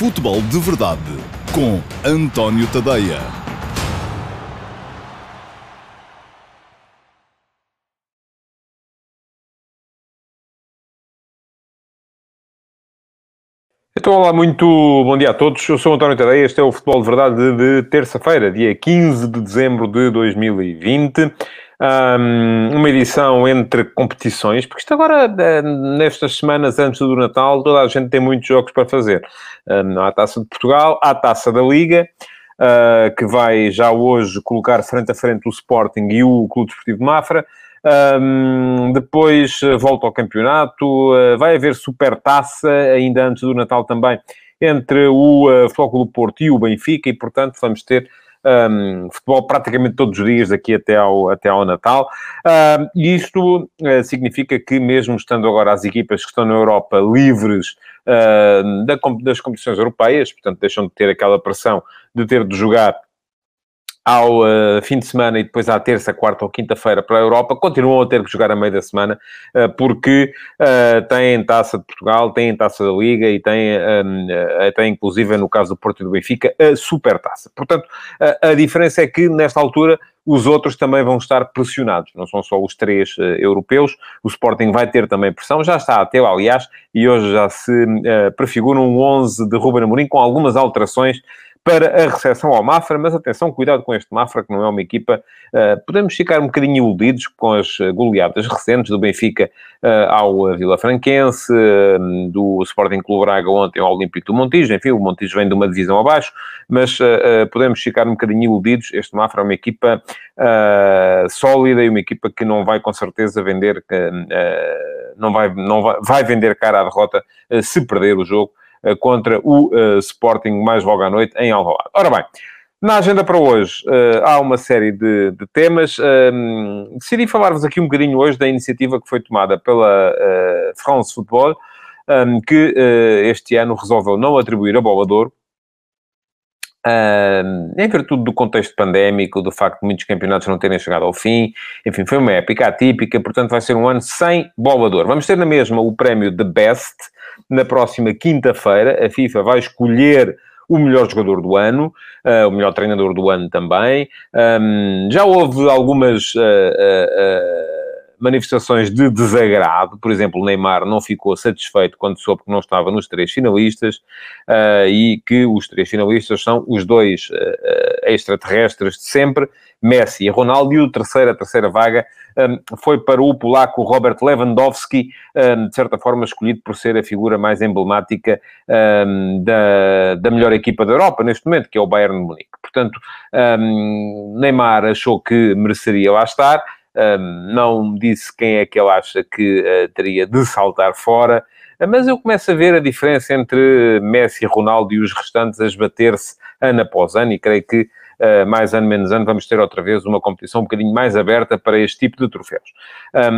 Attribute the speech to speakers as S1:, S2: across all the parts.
S1: Futebol de Verdade com António Tadeia.
S2: Então, olá, muito bom dia a todos. Eu sou António Tadeia. Este é o Futebol de Verdade de, terça-feira, dia 15 de dezembro de 2020 um, uma edição entre competições, porque isto agora, eh, nestas semanas antes do Natal, toda a gente tem muitos jogos para fazer. Um, há a Taça de Portugal, há a Taça da Liga, uh, que vai já hoje colocar frente a frente o Sporting e o Clube Desportivo de Mafra. Um, depois eh, volta ao campeonato, uh, vai haver super taça ainda antes do Natal também entre o uh, Flóculo Porto e o Benfica e portanto vamos ter um, futebol praticamente todos os dias daqui até ao, até ao Natal. Um, e isto uh, significa que, mesmo estando agora as equipas que estão na Europa livres uh, da, das competições europeias, portanto, deixam de ter aquela pressão de ter de jogar ao uh, fim de semana e depois à terça, quarta ou quinta-feira para a Europa, continuam a ter que jogar a meio da semana, uh, porque uh, têm Taça de Portugal, têm Taça da Liga e têm, um, até inclusive no caso do Porto e do Benfica, a Super Taça. Portanto, a diferença é que nesta altura os outros também vão estar pressionados, não são só os três uh, europeus, o Sporting vai ter também pressão, já está a ter, aliás, e hoje já se uh, prefigura um 11 de Ruben Amorim com algumas alterações para a recepção ao Mafra, mas atenção, cuidado com este Mafra, que não é uma equipa... Uh, podemos ficar um bocadinho iludidos com as goleadas recentes do Benfica uh, ao Vila Franquense, uh, do Sporting Clube Braga ontem ao Olímpico do Montijo, enfim, o Montijo vem de uma divisão abaixo, mas podemos ficar um bocadinho iludidos, este Mafra é uma equipa sólida e uma equipa que não vai com certeza vender... não vai, não vai, vai vender cara à derrota se perder o jogo, contra o uh, Sporting mais logo à noite em Alvalade. Ora bem, na agenda para hoje uh, há uma série de, de temas. Uh, decidi falar-vos aqui um bocadinho hoje da iniciativa que foi tomada pela France Football, um, que este ano resolveu não atribuir a bola de ouro Em virtude do contexto pandémico, do facto de muitos campeonatos não terem chegado ao fim, enfim, foi uma época atípica, portanto vai ser um ano sem bola de ouro. Vamos ter na mesma o prémio de Best, na próxima quinta-feira, a FIFA vai escolher o melhor jogador do ano, uh, o melhor treinador do ano também. Um, já houve algumas. Uh, uh, manifestações de desagrado. Por exemplo, Neymar não ficou satisfeito quando soube que não estava nos três finalistas uh, e que os três finalistas são os dois uh, extraterrestres de sempre, Messi e Ronaldo, e o terceiro, a terceira vaga um, foi para o polaco Robert Lewandowski, um, de certa forma escolhido por ser a figura mais emblemática um, da, da melhor equipa da Europa neste momento, que é o Bayern de Munique. Portanto, Neymar achou que mereceria lá estar, não disse quem é que ele acha que uh, teria de saltar fora, uh, mas eu começo a ver a diferença entre Messi, Ronaldo e os restantes a esbater-se ano após ano, e creio que mais ano, menos ano, vamos ter outra vez uma competição um bocadinho mais aberta para este tipo de troféus.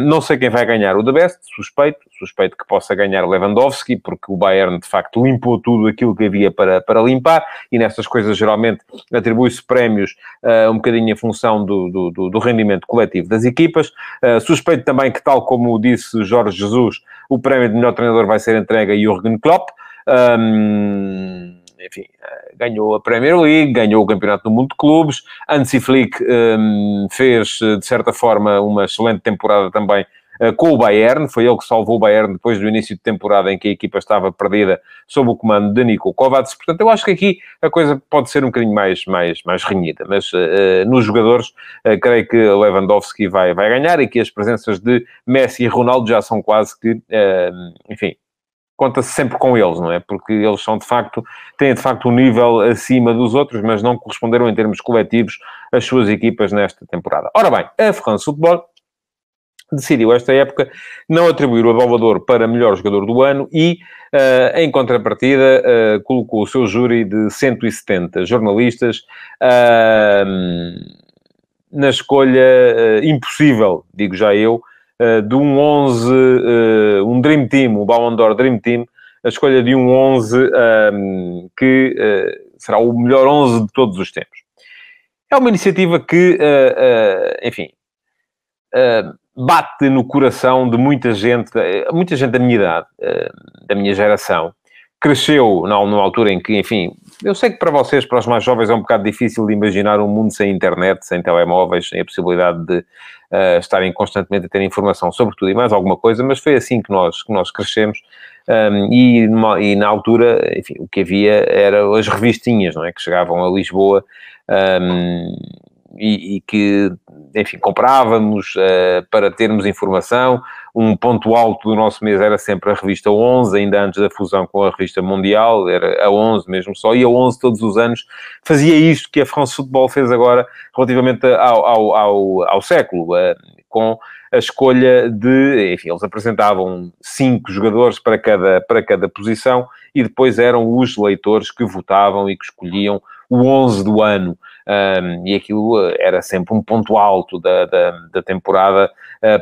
S2: Não sei quem vai ganhar o The Best, suspeito, suspeito que possa ganhar Lewandowski, porque o Bayern, de facto, limpou tudo aquilo que havia para, para limpar, e nestas coisas, geralmente, atribui-se prémios uh, um bocadinho em função do, do, do rendimento coletivo das equipas. Uh, suspeito também que, tal como disse Jorge Jesus, o prémio de melhor treinador vai ser entregue a Jürgen Klopp. Um, enfim, eh, ganhou a Premier League, ganhou o Campeonato do Mundo de Clubes. Hansi Flick um, fez, eh, de certa forma, uma excelente temporada também uh, com o Bayern. Foi ele que salvou o Bayern depois do início de temporada em que a equipa estava perdida sob o comando de Nico Kovacs. Portanto, eu acho que aqui a coisa pode ser um bocadinho mais, mais, mais renhida. Mas uh, nos jogadores, uh, creio que Lewandowski vai, vai ganhar e que as presenças de Messi e Ronaldo já são quase que, enfim, conta-se sempre com eles, não é? Porque eles são de facto, têm de facto um nível acima dos outros, mas não corresponderam em termos coletivos às suas equipas nesta temporada. Ora bem, a France Football decidiu esta época não atribuir o Salvador para melhor jogador do ano e, uh, em contrapartida, uh, colocou o seu júri de 170 jornalistas uh, na escolha impossível, digo já eu, eh, de um 11, eh, um Dream Team, o Ballon d'Or Dream Team, a escolha de um 11 um, ehm, que uh, será o melhor 11 de todos os tempos. É uma iniciativa que, uh, uh, enfim, bate no coração de muita gente, muita gente da minha idade, da minha geração, cresceu numa altura em que, enfim, eu sei que para vocês, para os mais jovens, é um bocado difícil de imaginar um mundo sem internet, sem telemóveis, sem a possibilidade de uh, estarem constantemente a ter informação sobre tudo e mais alguma coisa, mas foi assim que nós, que nós crescemos. Um, e, numa, e, na altura, enfim, o que havia eram as revistinhas, não é? Que chegavam a Lisboa um, e, e, que, enfim, comprávamos uh, para termos informação. Um ponto alto do nosso mês era sempre a revista 11, ainda antes da fusão com a revista Mundial, era a 11 mesmo só, e a 11 todos os anos fazia isto que a France Football fez agora relativamente ao, ao, ao, ao século, uh, com a escolha de, enfim, eles apresentavam cinco jogadores para cada, para cada posição e depois eram os leitores que votavam e que escolhiam o 11 do ano. Um, e aquilo eh, era sempre um ponto alto da, da, da temporada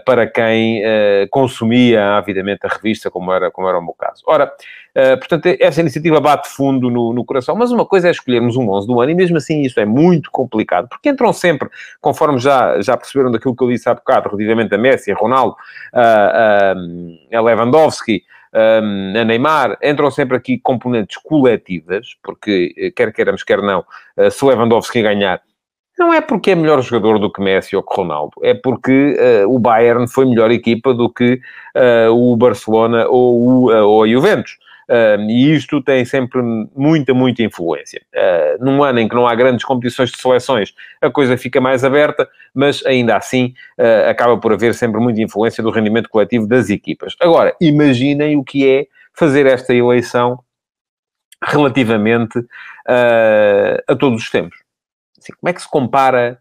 S2: para quem uh, consumia avidamente a revista, como era, como era o meu caso. Ora, uh, portanto, essa iniciativa bate fundo no, no, coração, mas uma coisa é escolhermos um 11 do ano, e mesmo assim isso é muito complicado, porque entram sempre, conforme já, já perceberam daquilo que eu disse há bocado, relativamente a Messi, a Ronaldo, a, a Lewandowski, um, a Neymar, entram sempre aqui componentes coletivas, porque eh, quer queiramos, quer não, se Lewandowski ganhar, não é porque é melhor jogador do que Messi ou que Ronaldo, é porque uh, o Bayern foi melhor equipa do que uh, o Barcelona ou, o, ou a Juventus. Uh, e isto tem sempre muita, muita influência. Uh, num ano em que não há grandes competições de seleções, a coisa fica mais aberta, mas ainda assim uh, acaba por haver sempre muita influência do rendimento coletivo das equipas. Agora, imaginem o que é fazer esta eleição relativamente a todos os tempos. Assim, como é que se compara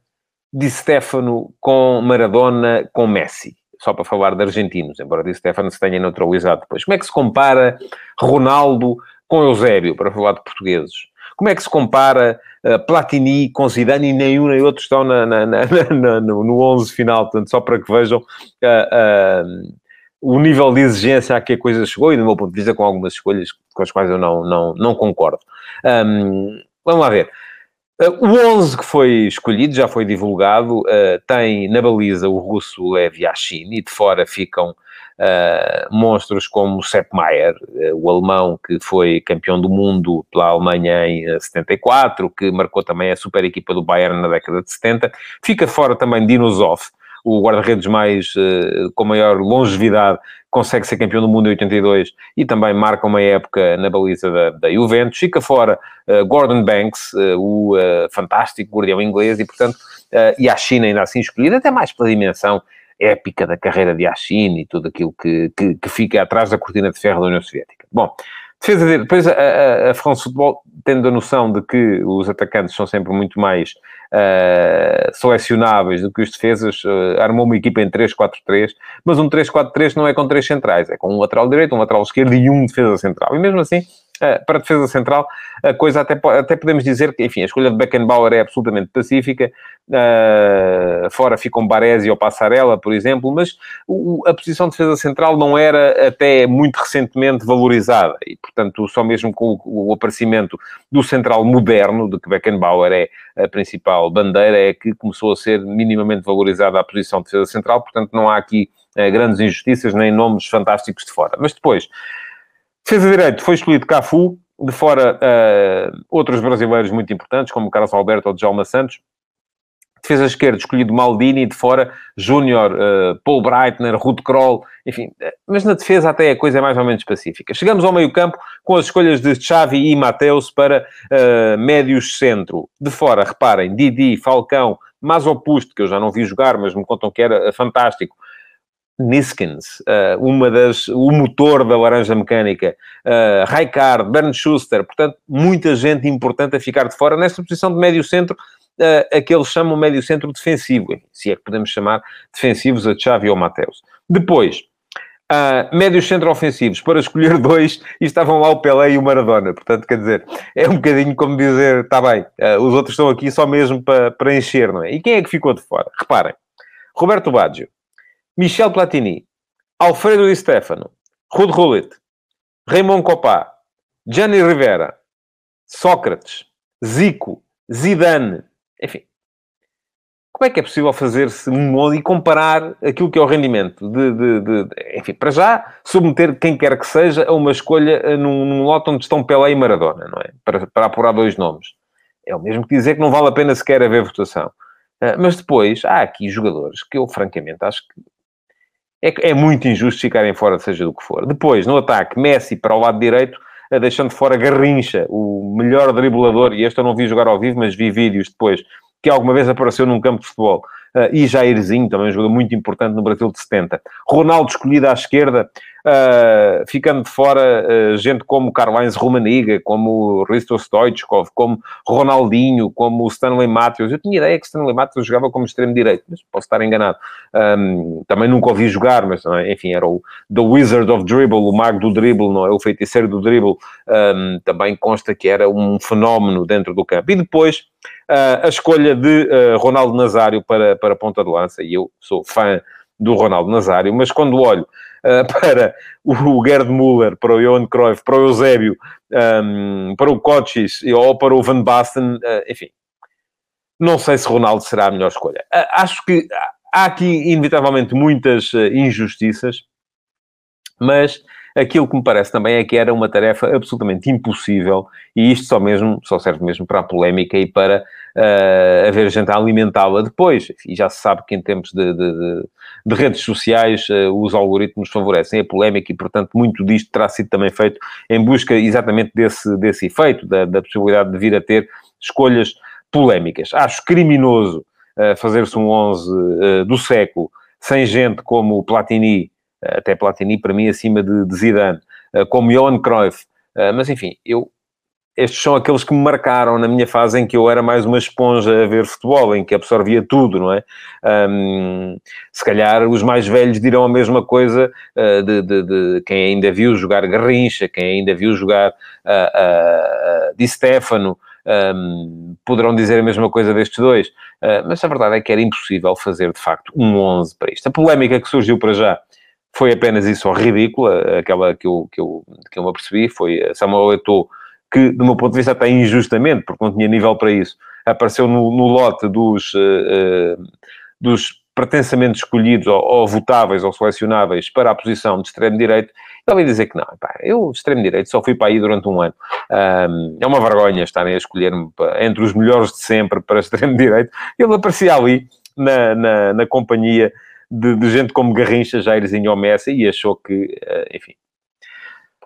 S2: Di Stefano com Maradona com Messi? só para falar de argentinos, embora Di Stefano se tenha neutralizado depois. Como é que se compara Ronaldo com Eusébio, para falar de portugueses? Como é que se compara uh, Platini com Zidane e nenhum nem outro estão na, na, na, no, no 11 final, portanto, só para que vejam uh, uh, o nível de exigência a que a coisa chegou e, do meu ponto de vista, com algumas escolhas com as quais eu não, não, não concordo. Um, vamos lá ver. Uh, o 11 que foi escolhido, já foi divulgado, uh, tem na baliza o russo Lev Yashin e de fora ficam uh, monstros como Sepp Maier, o alemão que foi campeão do mundo pela Alemanha em 74, que marcou também a super equipa do Bayern na década de 70. Fica fora também Dino Zoff, o guarda-redes mais, uh, com maior longevidade, consegue ser campeão do mundo em 82 e também marca uma época na baliza da, da Juventus. Fica fora uh, Gordon Banks, uh, o fantástico guardião inglês, e portanto, e a China ainda assim escolhida, até mais pela dimensão épica da carreira de Yashin e tudo aquilo que, que, que, fica atrás da cortina de ferro da União Soviética. Bom, defesa dele, depois a, a, a France Football, tendo a noção de que os atacantes são sempre muito mais uh, selecionáveis do que os defesas, uh, armou uma equipa em 3-4-3, mas um 3-4-3 não é com três centrais, é com um lateral direito, um lateral esquerdo e um defesa central. E mesmo assim, para a defesa central, a coisa até, até podemos dizer que, enfim, a escolha de Beckenbauer é absolutamente pacífica, uh, fora ficam Baresi ou Passarella, por exemplo, mas o, a posição de defesa central não era até muito recentemente valorizada, e portanto, só mesmo com o, o aparecimento do central moderno, de que Beckenbauer é a principal bandeira, é que começou a ser minimamente valorizada a posição de defesa central, portanto, não há aqui uh, grandes injustiças nem nomes fantásticos de fora. Mas depois, defesa direito foi escolhido Cafu, de fora uh, outros brasileiros muito importantes, como Carlos Alberto ou Djalma Santos, defesa esquerda escolhido Maldini, de fora Júnior, uh, Paul Breitner, Ruth Kroll, enfim, mas na defesa até a coisa é mais ou menos específica. Chegamos ao meio campo com as escolhas de Xavi e Mateus para uh, médios centro. De fora, reparem, Didi, Falcão, Mazopusto, que eu já não vi jogar, mas me contam que era fantástico, Niskins, uh, uma das, o motor da laranja mecânica, uh, Raikard, Bernd Schuster, portanto, muita gente importante a ficar de fora nesta posição de médio centro, uh, a que eles chamam médio centro defensivo, se é que podemos chamar defensivos a Xavi ou Mateus. Depois, uh, médios centro-ofensivos, para escolher dois, e estavam lá o Pelé e o Maradona. Portanto, quer dizer, é um bocadinho como dizer, está bem, uh, os outros estão aqui só mesmo para, para encher, não é? E quem é que ficou de fora? Reparem, Roberto Baggio, Michel Platini, Alfredo Di Stefano, Rud Rullit, Raymond Copá, Gianni Rivera, Sócrates, Zico, Zidane, enfim, como é que é possível fazer-se um modo e comparar aquilo que é o rendimento de, de, de, de, enfim, para já, submeter quem quer que seja a uma escolha eh, num, num lote onde estão Pelé e Maradona, não é? Para, para apurar dois nomes. É o mesmo que dizer que não vale a pena sequer haver votação. Uh, mas depois, há aqui jogadores que eu, francamente, acho que é, é muito injusto ficarem fora, seja do que for. Depois, no ataque, Messi para o lado direito, uh, deixando fora Garrincha, o melhor driblador, e este eu não vi jogar ao vivo, mas vi vídeos depois, que alguma vez apareceu num campo de futebol. Uh, e Jairzinho, também um jogador muito importante no Brasil de 70. Ronaldo escolhido à esquerda, uh, ficando de fora uh, gente como Karl-Heinz Rumaniga, como Risto Stoichkov, como Ronaldinho, como Stanley Matthews. Eu tinha ideia que Stanley Matthews jogava como extremo-direito, mas posso estar enganado. Um, também nunca ouvi jogar, mas é? enfim, era o The Wizard of Dribble, o mago do dribble, não é? o feiticeiro do dribble. Um, também consta que era um fenómeno dentro do campo. E depois a escolha de uh, Ronaldo Nazário para, para ponta de lança, e eu sou fã do Ronaldo Nazário, mas quando olho uh, para o Gerd Müller, para o Johan Cruyff, para o Eusébio, para o Kochis ou para o Van Basten, enfim, não sei se Ronaldo será a melhor escolha. acho que há aqui, inevitavelmente, muitas injustiças, mas Aquilo que me parece também é que era uma tarefa absolutamente impossível e isto só mesmo, só serve mesmo para a polémica e para uh, haver gente a alimentá-la depois. E já se sabe que em tempos de, de, de redes sociais uh, os algoritmos favorecem a polémica e, portanto, muito disto terá sido também feito em busca exatamente desse, desse efeito, da, da possibilidade de vir a ter escolhas polémicas. Acho criminoso uh, fazer-se um 11 do século sem gente como o Platini até Platini para mim acima de, de Zidane, eh, como Johan Cruyff, eh, mas enfim, eu estes são aqueles que me marcaram na minha fase em que eu era mais uma esponja a ver futebol, em que absorvia tudo, não é? Se calhar os mais velhos dirão a mesma coisa uh, de, de, de, quem ainda viu jogar Garrincha, quem ainda viu jogar uh, uh, Di Stefano, um, poderão dizer a mesma coisa destes dois. Mas a verdade é que era impossível fazer, de facto, um 11 para isto. A polémica que surgiu para já foi apenas isso ridícula, aquela que eu, que eu, que eu me apercebi, foi Samuel Eto'o, que, do meu ponto de vista, até injustamente, porque não tinha nível para isso, apareceu no, no lote dos, uh, dos pretensamente escolhidos ou, ou, votáveis ou selecionáveis para a posição de extremo-direito, ele vai dizer que não, pá, eu extremo-direito só fui para aí durante um ano. Um, é uma vergonha estarem a escolher-me entre os melhores de sempre para extremo-direito. Ele aparecia ali na, na, na companhia de, de gente como Garrincha, Jairzinho ou Messi e achou que, eh, enfim.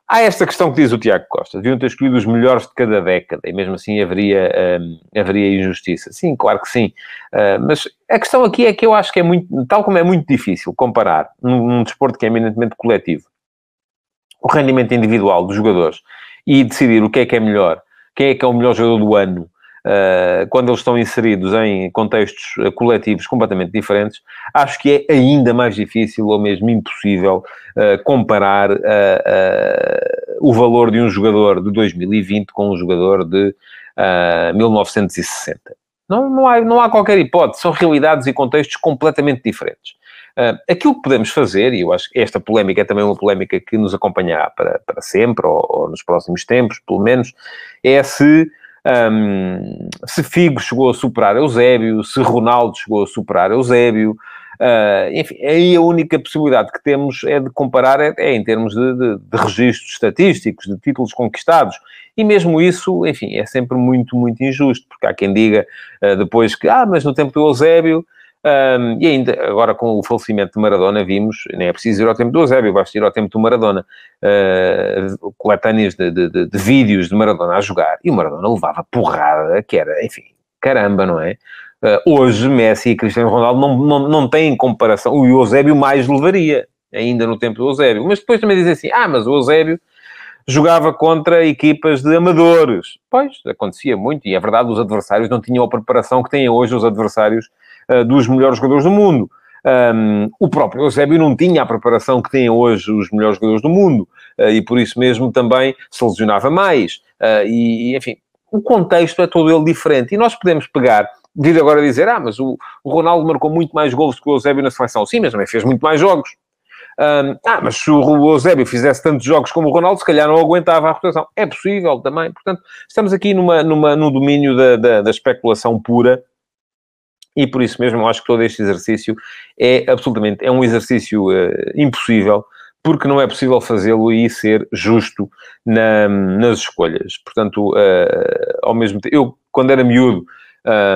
S2: Há esta questão que diz o Tiago Costa, deviam ter escolhido os melhores de cada década e mesmo assim haveria, ehm, haveria injustiça. Sim, claro que sim. Uh, mas a questão aqui é que eu acho que é muito, tal como é muito difícil comparar num, num desporto que é eminentemente coletivo, o rendimento individual dos jogadores e decidir o que é que é melhor, quem é que é o melhor jogador do ano, quando eles estão inseridos em contextos uh, coletivos completamente diferentes, acho que é ainda mais difícil ou mesmo impossível uh, comparar o valor de um jogador de 2020 com um jogador de 1960. Não, não, há, não há qualquer hipótese, são realidades e contextos completamente diferentes. Uh, aquilo que podemos fazer, e eu acho que esta polémica é também uma polémica que nos acompanhará para, para sempre, ou, ou nos próximos tempos, pelo menos, é se um, se Figo chegou a superar Eusébio, se Ronaldo chegou a superar Eusébio, uh, enfim, aí a única possibilidade que temos é de comparar é, é em termos de, de, de, registros estatísticos, de títulos conquistados. E mesmo isso, enfim, é sempre muito, muito injusto, porque há quem diga uh, depois que, ah, mas no tempo do Eusébio um, e ainda, agora com o falecimento de Maradona, vimos, nem é preciso ir ao tempo do Eusébio, basta ir ao tempo do Maradona, uh, coletâneas de, de, de, de, vídeos de Maradona a jogar, e o Maradona levava porrada, que era, enfim, caramba, não é? Uh, hoje, Messi e Cristiano Ronaldo não, não, não têm comparação, o Eusébio mais levaria, ainda no tempo do Eusébio, mas depois também dizem assim, ah, mas o Eusébio jogava contra equipas de amadores. Pois, acontecia muito, e é verdade, os adversários não tinham a preparação que têm hoje os adversários uh, dos melhores jogadores do mundo. Um, o próprio Eusébio não tinha a preparação que têm hoje os melhores jogadores do mundo uh, e por isso mesmo também se lesionava mais. Uh, e, enfim, o contexto é todo ele diferente. E nós podemos pegar, vir agora dizer, ah, mas o, o Ronaldo marcou muito mais gols que o Eusébio na seleção. Sim, mas também fez muito mais jogos. Um, ah, mas se o Eusébio fizesse tantos jogos como o Ronaldo, se calhar não aguentava a rotação. É possível também. Portanto, estamos aqui numa, numa, no domínio da, da, da especulação pura E por isso mesmo, acho que todo este exercício é absolutamente, é um exercício uh, impossível, porque não é possível fazê-lo e ser justo na, nas escolhas. Portanto, uh, ao mesmo tempo, eu, quando era miúdo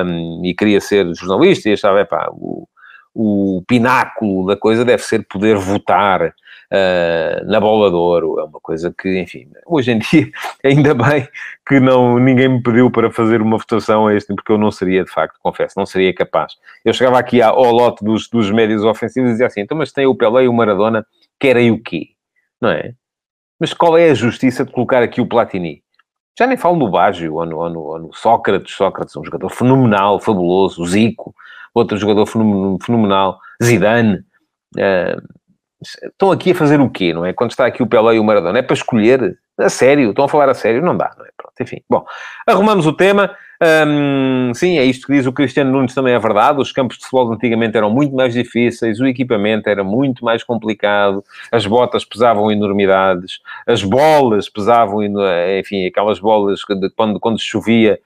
S2: um, e queria ser jornalista, e achava, epá, o, o pináculo da coisa deve ser poder votar uh, na bola de ouro. É uma coisa que, enfim, hoje em dia, ainda bem que não, ninguém me pediu para fazer uma votação a este, porque eu não seria, de facto, confesso, não seria capaz. Eu chegava aqui ao lote dos, dos médios ofensivos e dizia assim, então, mas tem o Pelé e o Maradona, querem o quê? Não é? Mas qual é a justiça de colocar aqui o Platini? Já nem falo no Baggio ou no, ou no, ou no Sócrates. Sócrates é um jogador fenomenal, fabuloso. Zico, outro jogador fenomenal. Zidane. Uh, estão aqui a fazer o quê, não é? Quando está aqui o Pelé e o Maradona, é para escolher? A sério? Estão a falar a sério? Não dá, não é? Pronto, enfim. Bom, arrumamos o tema. Hum, sim, é isto que diz o Cristiano Nunes, também é verdade. Os campos de futebol antigamente eram muito mais difíceis, o equipamento era muito mais complicado, as botas pesavam enormidades, as bolas pesavam, enfim, aquelas bolas que quando, quando chovia.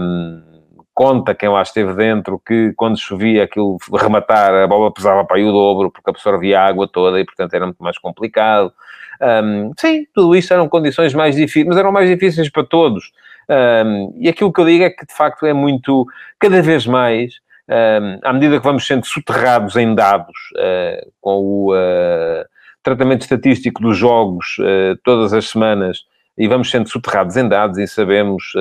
S2: Hum, conta quem lá esteve dentro que quando chovia aquilo rematar, a bola pesava para aí o dobro, porque absorvia a água toda e, portanto, era muito mais complicado. Um, sim, tudo isso eram condições mais difíceis, mas eram mais difíceis para todos. Um, e aquilo que eu digo é que, de facto, é muito, cada vez mais, um, à medida que vamos sendo soterrados em dados uh, com o uh, tratamento estatístico dos jogos uh, todas as semanas, e vamos sendo soterrados em dados e sabemos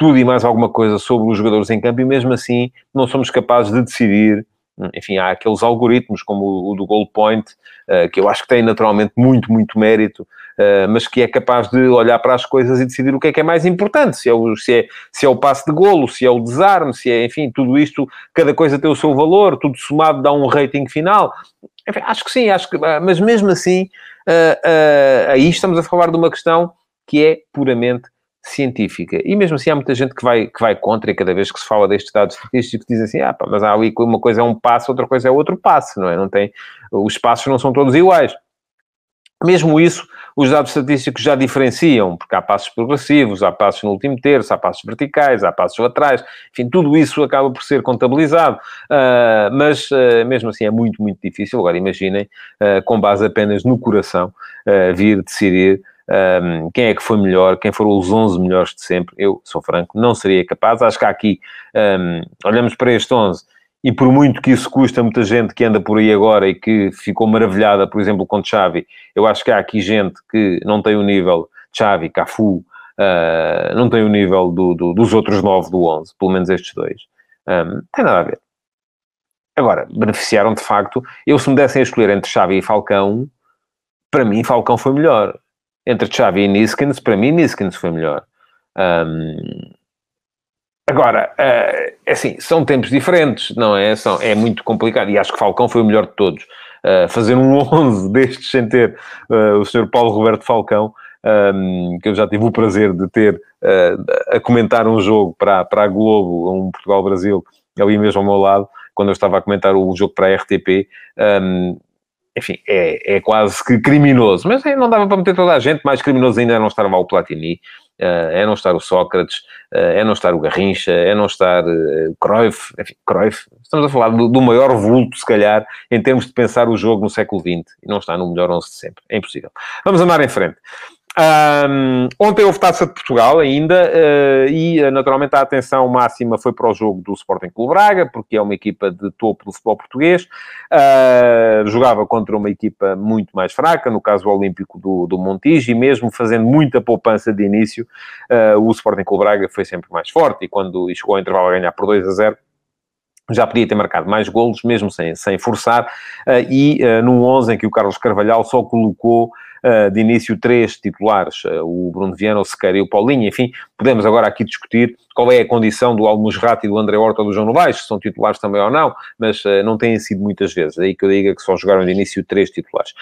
S2: tudo e mais alguma coisa sobre os jogadores em campo e mesmo assim não somos capazes de decidir. Enfim, há aqueles algoritmos como o do goal point, eh, que eu acho que tem naturalmente muito, muito mérito, eh, mas que é capaz de olhar para as coisas e decidir o que é que é mais importante, se é o, se é, se é o passe de golo, se é o desarme, se é, enfim, tudo isto, cada coisa tem o seu valor, tudo somado dá um rating final. Enfim, acho que sim, acho que, ah, mas mesmo assim, aí estamos a falar de uma questão que é puramente científica. E mesmo assim há muita gente que vai, que vai contra e cada vez que se fala destes dados estatísticos dizem assim, ah pá, mas há ali uma coisa é um passo, outra coisa é outro passo, não é? Não tem, os passos não são todos iguais. Mesmo isso, os dados estatísticos já diferenciam, porque há passos progressivos, há passos no último terço, há passos verticais, há passos laterais, enfim, tudo isso acaba por ser contabilizado, uh, mas uh, mesmo assim é muito, muito difícil. Agora imaginem, uh, com base apenas no coração, vir decidir um, quem é que foi melhor, quem foram os 11 melhores de sempre. Eu, sou franco, não seria capaz. Acho que aqui, um, olhamos para este 11 e por muito que isso custa muita gente que anda por aí agora e que ficou maravilhada, por exemplo, com Xavi, eu acho que há aqui gente que não tem o nível Xavi, Cafu, uh, não tem o nível do, do, dos outros nove do 11, pelo menos estes dois. Um, tem nada a ver. Agora, beneficiaram de facto. Eu, se me dessem a escolher entre Xavi e Falcão, para mim, Falcão foi melhor entre Xavi e Niskins, para mim Niskins foi melhor. Um, agora, uh, assim, são tempos diferentes, não é? São, é muito complicado e acho que Falcão foi o melhor de todos. Uh, fazer um 11 destes sem ter uh, o Sr. Paulo Roberto Falcão, um, que eu já tive o prazer de ter uh, a comentar um jogo para, para a Globo, um Portugal-Brasil, ali mesmo ao meu lado, quando eu estava a comentar o jogo para a RTP. Um, enfim, é, é quase que criminoso. Mas não dava para meter toda a gente. Mais criminoso ainda é não estar o Platini, eh, é não estar o Sócrates, eh, é não estar o Garrincha, é não estar eh, o Cruyff. Enfim, Cruyff. Estamos a falar do, do, maior vulto, se calhar, em termos de pensar o jogo no século XX. E não está no melhor 11 de sempre. É impossível. Vamos andar em frente. Um, ontem houve Taça de Portugal ainda uh, e uh, naturalmente a atenção máxima foi para o jogo do Sporting Clube Braga, porque é uma equipa de topo do futebol português. Uh, jogava contra uma equipa muito mais fraca, no caso o Olímpico do, do Montijo, e mesmo fazendo muita poupança de início, o Sporting Clube Braga foi sempre mais forte e quando chegou ao intervalo a ganhar por 2 a 0 já podia ter marcado mais golos, mesmo sem, sem forçar, uh, e uh, num 11 em que o Carlos Carvalhal só colocou uh, de início três titulares, o Bruno Viana, o Sequeira e o Paulinho, enfim, podemos agora aqui discutir qual é a condição do Almusrati, do André Horta do João Novaes, se são titulares também ou não, mas não têm sido muitas vezes, daí que eu diga que só jogaram de início três titulares.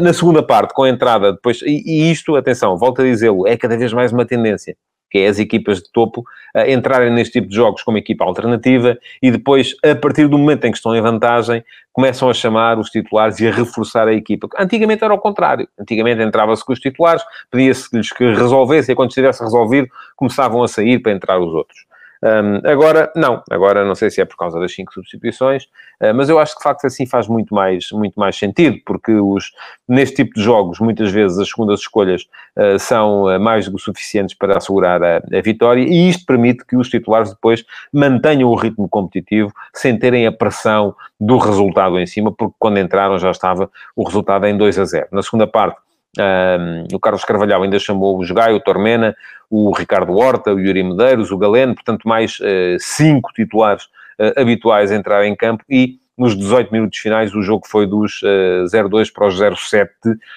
S2: na segunda parte, com a entrada depois, e, e isto, atenção, volto a dizê-lo, é cada vez mais uma tendência que é as equipas de topo, entrarem neste tipo de jogos como equipa alternativa e depois, a partir do momento em que estão em vantagem, começam a chamar os titulares e a reforçar a equipa. Antigamente era o contrário. Antigamente entrava-se com os titulares, pedia-se-lhes que resolvessem e quando estivesse resolvido, começavam a sair para entrar os outros. Um, agora, não, agora não sei se é por causa das cinco substituições, uh, mas eu acho que de facto assim faz muito mais, muito mais sentido, porque os, neste tipo de jogos, muitas vezes as segundas escolhas uh, são uh, mais do que suficientes para assegurar a, a, vitória, e isto permite que os titulares depois mantenham o ritmo competitivo sem terem a pressão do resultado em cima, porque quando entraram já estava o resultado em 2 a 0. Na segunda parte, um, o Carlos Carvalhal ainda chamou o Jogai, o Tormena, o Ricardo Horta, o Yuri Medeiros, o Galeno, portanto, mais uh, cinco titulares uh, habituais a entrar em campo e nos 18 minutos finais o jogo foi dos uh, eh, 0-2 para os 0-7,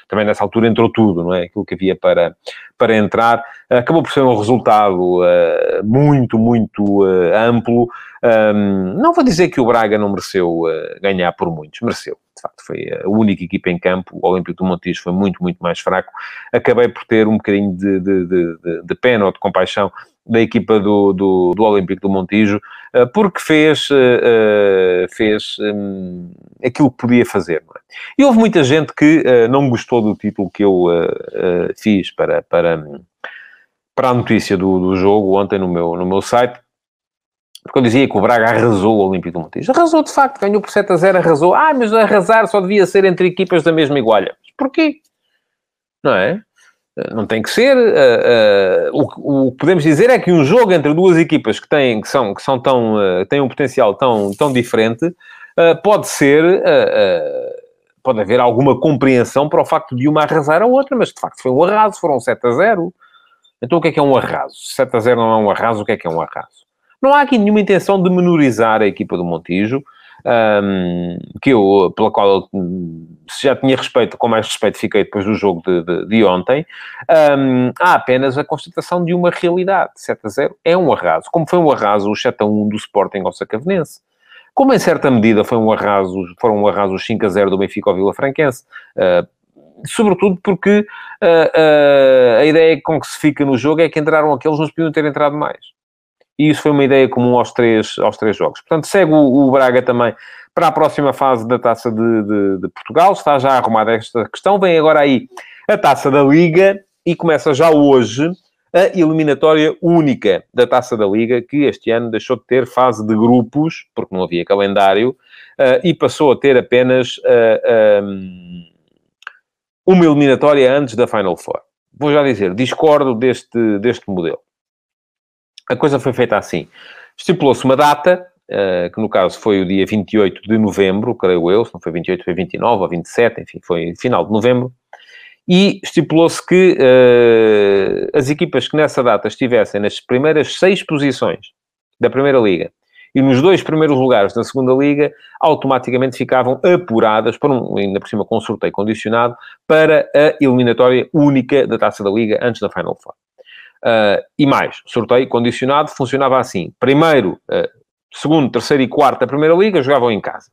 S2: também nessa altura entrou tudo, não é? Aquilo que havia para, para entrar. Acabou por ser um resultado uh, muito, muito uh, amplo. Um, não vou dizer que o Braga não mereceu ganhar por muitos, mereceu de facto foi a única equipa em campo, o Olímpico do Montijo foi muito, muito mais fraco. Acabei por ter um bocadinho de, de, de, de pena ou de compaixão da equipa do, do, do Olímpico do Montijo, eh, porque fez, eh, eh, fez um, aquilo que podia fazer. É? E houve muita gente que não gostou do título que eu fiz para, para, para a notícia do, do jogo ontem no meu, no meu site, porque eu dizia que o Braga arrasou o Olímpico do Montijo. Arrasou, de facto, ganhou por 7 a 0, arrasou. Ah, mas arrasar só devia ser entre equipas da mesma igualha. Porquê? Não é? Não tem que ser. Uh, uh, o, que podemos dizer é que um jogo entre duas equipas que têm, que são, que são tão, uh, têm um potencial tão, tão diferente, pode ser, pode haver alguma compreensão para o facto de uma arrasar a outra, mas de facto foi um arraso, foram 7 a 0. Então o que é que é um arraso? 7 a 0 não é um arraso, o que é que é um arraso? Não há aqui nenhuma intenção de menorizar a equipa do Montijo, um, que eu, pela qual se já tinha respeito, com mais respeito fiquei depois do jogo de, de, de ontem. Um, há apenas a constatação de uma realidade. 7 a 0 é um arraso. Como foi um arraso o 7 a 1 do Sporting ao Sacavenense. Como em certa medida foi um arraso, foram um arraso os 5 a 0 do Benfica ao Vila Franquense. Uh, sobretudo porque uh, uh, a ideia com que se fica no jogo é que entraram aqueles, não podiam ter entrado mais e isso foi uma ideia comum aos três, aos três jogos. Portanto, segue o, o Braga também para a próxima fase da Taça de, de, de, Portugal, está já arrumada esta questão, vem agora aí a Taça da Liga e começa já hoje a eliminatória única da Taça da Liga, que este ano deixou de ter fase de grupos, porque não havia calendário, uh, e passou a ter apenas uh, eh, um, ehm, uma eliminatória antes da Final Four. Vou já dizer, discordo deste, deste modelo a coisa foi feita assim. Estipulou-se uma data, uh, que no caso foi o dia 28 de novembro, creio eu, se não foi 28, foi 29 ou 27, enfim, foi final de novembro, e estipulou-se que uh, as equipas que nessa data estivessem nas primeiras seis posições da Primeira Liga e nos dois primeiros lugares da Segunda Liga, automaticamente ficavam apuradas, para um, ainda por cima com um sorteio condicionado, para a eliminatória única da Taça da Liga antes da Final Four. Uh, e mais, sorteio condicionado funcionava assim. Primeiro, uh, segundo, terceiro e quarto da Primeira Liga jogavam em casa.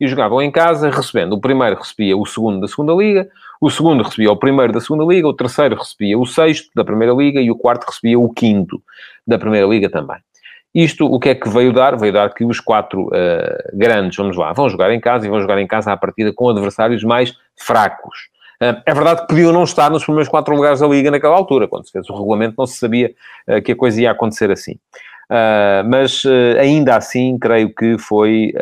S2: E jogavam em casa recebendo. O primeiro recebia o segundo da Segunda Liga, o segundo recebia o primeiro da Segunda Liga, o terceiro recebia o sexto da Primeira Liga e o quarto recebia o quinto da Primeira Liga também. Isto, o que é que veio dar? Veio dar que os quatro uh, grandes, vamos lá, vão jogar em casa e vão jogar em casa à partida com adversários mais fracos. É verdade que podiam não estar nos primeiros quatro lugares da Liga naquela altura, quando se fez o regulamento não se sabia ah, que a coisa ia acontecer assim. Ah, mas ainda assim, creio que foi,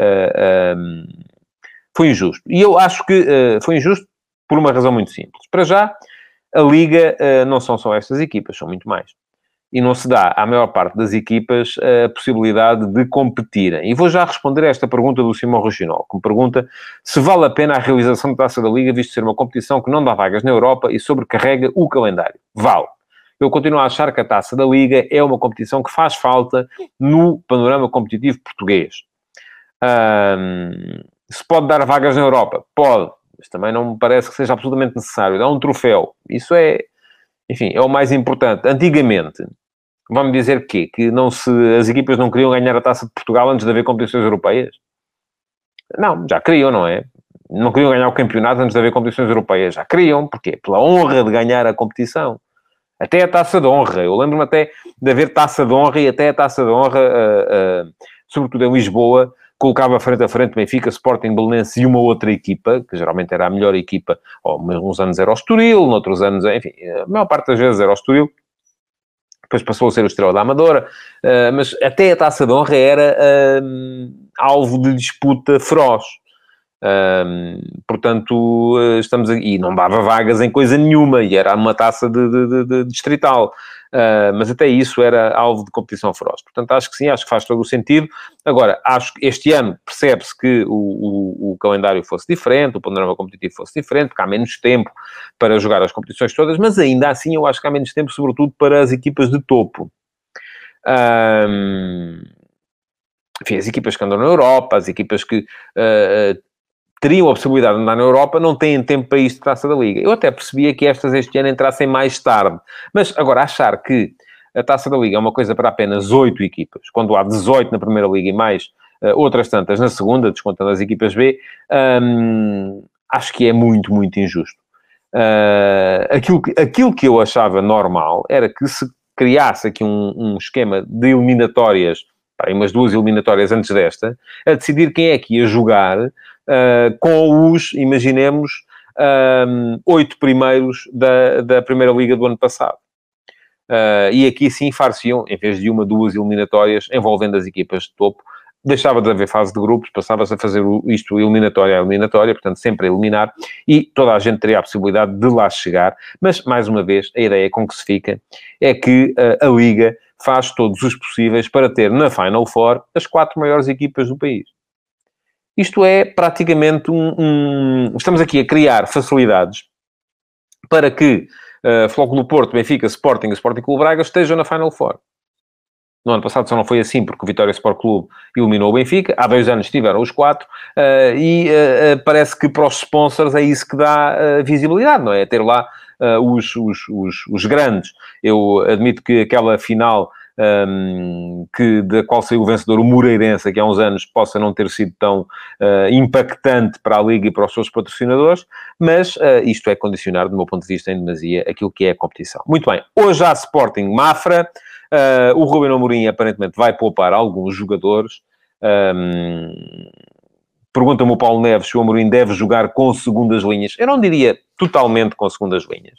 S2: foi injusto. E eu acho que foi injusto por uma razão muito simples. Para já, a Liga não são só estas equipas, são muito mais e não se dá à maior parte das equipas a possibilidade de competirem. E vou já responder a esta pergunta do Simão Regional, que me pergunta se vale a pena a realização da Taça da Liga, visto ser uma competição que não dá vagas na Europa e sobrecarrega o calendário. Vale. Eu continuo a achar que a Taça da Liga é uma competição que faz falta no panorama competitivo português. se pode dar vagas na Europa? Pode. Mas também não me parece que seja absolutamente necessário. Dá um troféu. Isso é, enfim, é o mais importante. Antigamente, Vão-me dizer quê? Que não se, as equipas não queriam ganhar a Taça de Portugal antes de haver competições europeias? Não, já queriam, não é? Não queriam ganhar o campeonato antes de haver competições europeias. Já queriam. Porquê? Pela honra de ganhar a competição. Até a taça de honra. Eu lembro-me até de haver taça de honra e até a taça de honra, uh, uh, sobretudo em Lisboa, colocava frente a frente Benfica, Sporting, Belenense e uma outra equipa, que geralmente era a melhor equipa, ou uns anos era o Estoril, noutros anos, enfim, a maior parte das vezes era o Estoril, depois passou a ser o Estrela da Amadora, uh, mas até a Taça de Honra era uh, alvo de disputa feroz. Um, portanto, estamos aqui, e não dava vagas em coisa nenhuma, e era uma taça de, de, de, de distrital. Uh, mas até isso era alvo de competição feroz. Portanto, acho que sim, acho que faz todo o sentido. Agora, acho que este ano percebe-se que o, o, o, calendário fosse diferente, o panorama competitivo fosse diferente, porque há menos tempo para jogar as competições todas, mas ainda assim eu acho que há menos tempo, sobretudo para as equipas de topo. Um, enfim, as equipas que andam na Europa, as equipas que uh, teriam a possibilidade de andar na Europa, não têm tempo para isto de taça da Liga. Eu até percebia que estas este ano entrassem mais tarde. Mas agora, achar que a taça da Liga é uma coisa para apenas oito equipas, quando há 18 na Primeira Liga e mais uh, outras tantas na segunda, descontando as equipas B, um, acho que é muito, muito injusto. Uh, aquilo, que, aquilo que eu achava normal era que se criasse aqui um, um esquema de eliminatórias, pá, umas duas eliminatórias antes desta, a decidir quem é que ia jogar uh, com os, imaginemos, um, oito primeiros da, da Primeira Liga do ano passado. Uh, e aqui sim far-se-iam, em vez de uma, duas eliminatórias envolvendo as equipas de topo, deixava de haver fase de grupos, passava-se a fazer isto eliminatória a eliminatória, portanto sempre a eliminar, e toda a gente teria a possibilidade de lá chegar, mas, mais uma vez, a ideia com que se fica é que uh, a Liga faz todos os possíveis para ter na Final Four as quatro maiores equipas do país. Isto é praticamente um, um Estamos aqui a criar facilidades para que uh, Flóculo Porto, Benfica, Sporting e Sporting Clube Braga estejam na Final Four. No ano passado só não foi assim, porque o Vitória Sport Clube eliminou o Benfica. Há dois anos tiveram os quatro. Uh, e uh, parece que para os sponsors é isso que dá uh, visibilidade, não é? Ter lá os, os, os, os, grandes. Eu admito que aquela final um, que, da qual saiu o vencedor, o Moreirense, que há uns anos possa não ter sido tão uh, impactante para a Liga e para os seus patrocinadores, mas uh, isto é condicionar, do meu ponto de vista, em demasia, aquilo que é a competição. Muito bem, hoje há Sporting Mafra, uh, o Ruben Amorim aparentemente vai poupar alguns jogadores, um, Pergunta-me o Paulo Neves se o Amorim deve jogar com segundas linhas. Eu não diria totalmente com segundas linhas.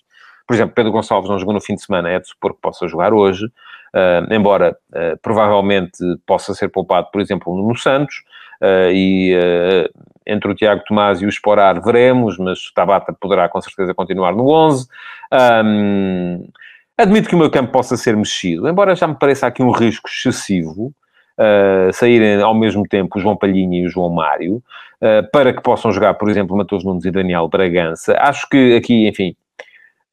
S2: Por exemplo, Pedro Gonçalves não jogou no fim de semana, é de supor que possa jogar hoje, uh, embora uh, provavelmente possa ser poupado, por exemplo, no Santos, uh, e entre o Tiago Tomás e o Esporar veremos, mas Tabata poderá com certeza continuar no 11. Um, admito que o meu campo possa ser mexido, embora já me pareça aqui um risco excessivo, Uh, saírem ao mesmo tempo o João Palhinha e o João Mário, uh, para que possam jogar, por exemplo, Matheus Nunes e Daniel Bragança. Acho que aqui, enfim,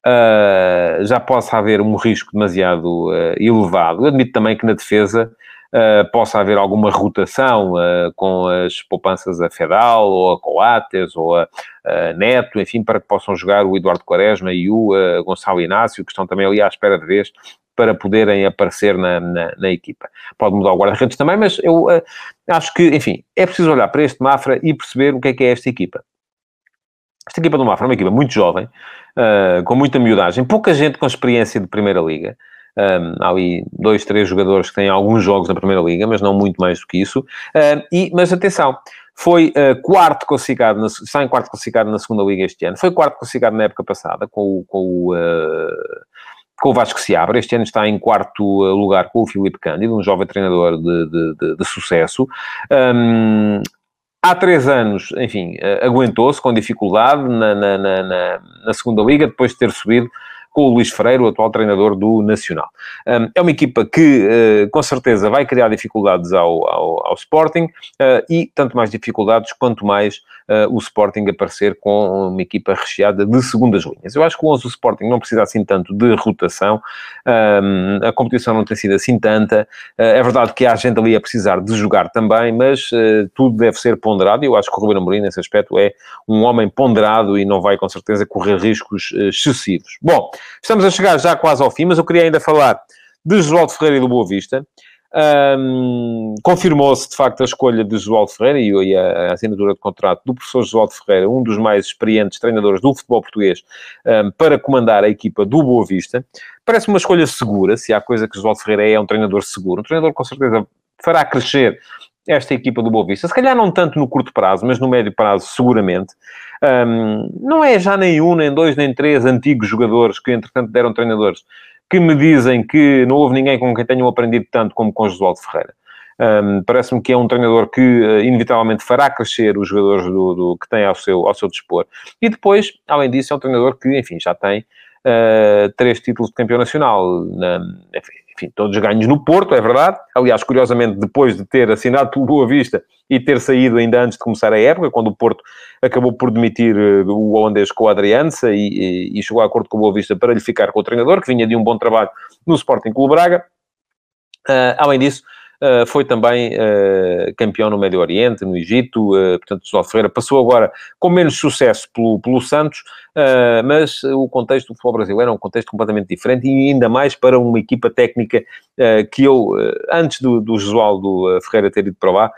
S2: uh, já possa haver um risco demasiado uh, elevado. Eu admito também que na defesa uh, possa haver alguma rotação com as poupanças a Fedal, ou a Coates, ou a, a, Neto, enfim, para que possam jogar o Eduardo Quaresma e o Gonçalo Inácio, que estão também ali à espera de vez para poderem aparecer na, na, na equipa. Pode mudar o guarda-redes também, mas eu uh, acho que, enfim, é preciso olhar para este Mafra e perceber o que é que é esta equipa. Esta equipa do Mafra é uma equipa muito jovem, uh, com muita miudagem, pouca gente com experiência de Primeira Liga. Um, há ali dois, três jogadores que têm alguns jogos na Primeira Liga, mas não muito mais do que isso. Uh, e, mas atenção, foi uh, quarto classificado, na, está em quarto classificado na Segunda Liga este ano, foi quarto classificado na época passada com o, com o, com o Vasco Seabra. Este ano está em quarto lugar com o Filipe Cândido, um jovem treinador de, de, de, de sucesso. Um, Há três anos, enfim, eh, aguentou-se com dificuldade na, na, na, na, segunda liga, depois de ter subido com o Luís Freire, o atual treinador do Nacional. É uma equipa que, eh, com certeza, vai criar dificuldades ao, ao, ao Sporting eh, e tanto mais dificuldades quanto mais uh, o Sporting aparecer com uma equipa recheada de segundas linhas. Eu acho que o 11 do Sporting não precisa assim tanto de rotação, um, a competição não tem sido assim tanta. É verdade que há gente ali a precisar de jogar também, mas tudo deve ser ponderado e eu acho que o Ruben Amorim, nesse aspecto, é um homem ponderado e não vai, com certeza, correr riscos excessivos. Bom, estamos a chegar já quase ao fim, mas eu queria ainda falar de João Ferreira e do Boa Vista. Um, Confirmou-se, de facto, a escolha de Josualdo Ferreira e, a, assinatura de contrato do professor Josualdo Ferreira, um dos mais experientes treinadores do futebol português, um, para comandar a equipa do Boa Vista. Parece uma escolha segura, se há coisa que Josualdo Ferreira é, é um treinador seguro. Um treinador, com certeza, fará crescer esta equipa do Boa Vista. Se calhar não tanto no curto prazo, mas no médio prazo, seguramente. Um, não é já nem um, nem dois, nem três antigos jogadores que, entretanto, deram treinadores que me dizem que não houve ninguém com quem tenham aprendido tanto como com Josualdo Ferreira. Um, Parece-me que é um treinador que, uh, inevitavelmente, fará crescer os jogadores do, do, que tem ao seu, ao seu dispor. E depois, além disso, é um treinador que, enfim, já tem uh, três títulos de campeão nacional. Na, enfim, todos ganhos no Porto, é verdade. Aliás, curiosamente, depois de ter assinado pelo Boa Vista e ter saído ainda antes de começar a época, quando o Porto acabou por demitir uh, o holandês com a Adriança e, e, e, chegou a acordo com o Boa Vista para lhe ficar com o treinador, que vinha de um bom trabalho no Sporting Clube Braga. Uh, além disso, Uh, foi também uh, campeão no Médio Oriente, no Egito, uh, portanto, José Ferreira passou agora com menos sucesso pelo, pelo Santos, mas o contexto do futebol brasileiro é um contexto completamente diferente e ainda mais para uma equipa técnica que eu, antes do, do Josualdo Ferreira ter ido para lá,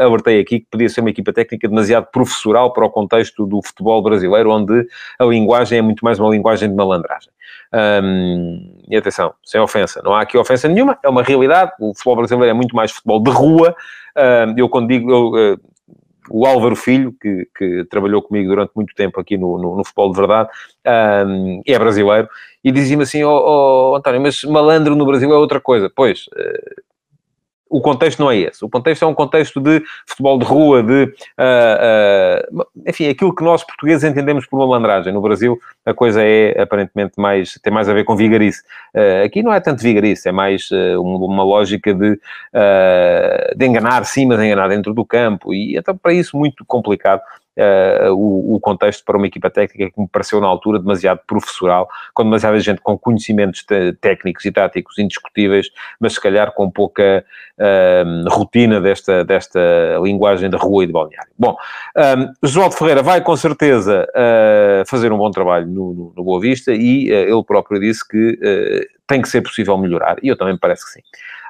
S2: alertei aqui que podia ser uma equipa técnica demasiado professoral para o contexto do futebol brasileiro, onde a linguagem é muito mais uma linguagem de malandragem. Um, e atenção, sem ofensa, não há aqui ofensa nenhuma, é uma realidade. O futebol brasileiro é muito mais futebol de rua. Um, eu, quando digo, eu, uh, o Álvaro Filho, que, que, trabalhou comigo durante muito tempo aqui no, no, no futebol de verdade, um, é brasileiro, e dizia-me assim: oh, oh, António, mas malandro no Brasil é outra coisa. Pois, uh, o contexto não é esse. O contexto é um contexto de futebol de rua, de. Uh, uh, enfim, aquilo que nós portugueses entendemos por malandragem. No Brasil, a coisa é aparentemente mais. tem mais a ver com vigarice. Uh, aqui não é tanto vigarice, é mais uma, lógica de, de enganar sim, mas enganar dentro do campo. E então, para isso, muito complicado uh, o, o, contexto para uma equipa técnica que me pareceu na altura demasiado professoral, com demasiada gente com conhecimentos técnicos e táticos indiscutíveis, mas se calhar com pouca uh, rotina desta, desta linguagem de rua e de balneário. Bom, um, João Ferreira vai com certeza uh, fazer um bom trabalho no, no, no Boa Vista e ele próprio disse que tem que ser possível melhorar, e eu também me parece que sim.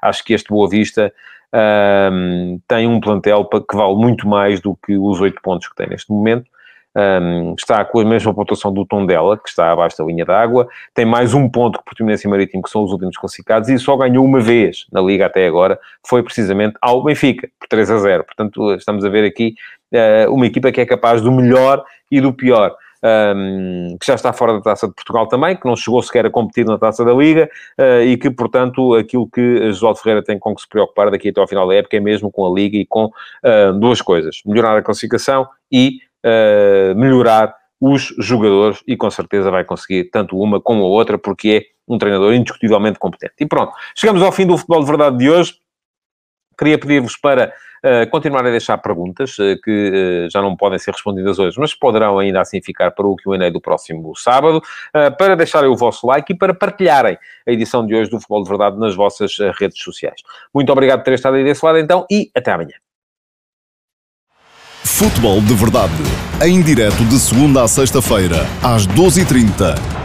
S2: Acho que este Boa Vista um, tem um plantel que vale muito mais do que os oito pontos que tem neste momento. Um, está com a mesma pontuação do Tondela, que está abaixo da linha d'água, tem mais um ponto que Portimonense e Marítimo, que são os últimos classificados, e só ganhou uma vez na Liga até agora, foi precisamente ao Benfica, por 3 a 0. Portanto, estamos a ver aqui uh, uma equipa que é capaz do melhor e do pior um, que já está fora da Taça de Portugal também, que não chegou sequer a competir na Taça da Liga uh, e que, portanto, aquilo que José Ferreira tem com que se preocupar daqui até ao final da época é mesmo com a Liga e com uh, duas coisas: melhorar a classificação e uh, melhorar os jogadores e com certeza vai conseguir tanto uma como a outra, porque é um treinador indiscutivelmente competente. E pronto, chegamos ao fim do futebol de verdade de hoje. Queria pedir-vos para uh, continuarem a deixar perguntas uh, que uh, já não podem ser respondidas hoje, mas poderão ainda assim ficar para o Q&A do próximo sábado, para deixarem o vosso like e para partilharem a edição de hoje do Futebol de Verdade nas vossas redes sociais. Muito obrigado por terem estado aí desse lado então e até amanhã.
S1: Futebol de Verdade, em direto de segunda a sexta-feira, às 12h30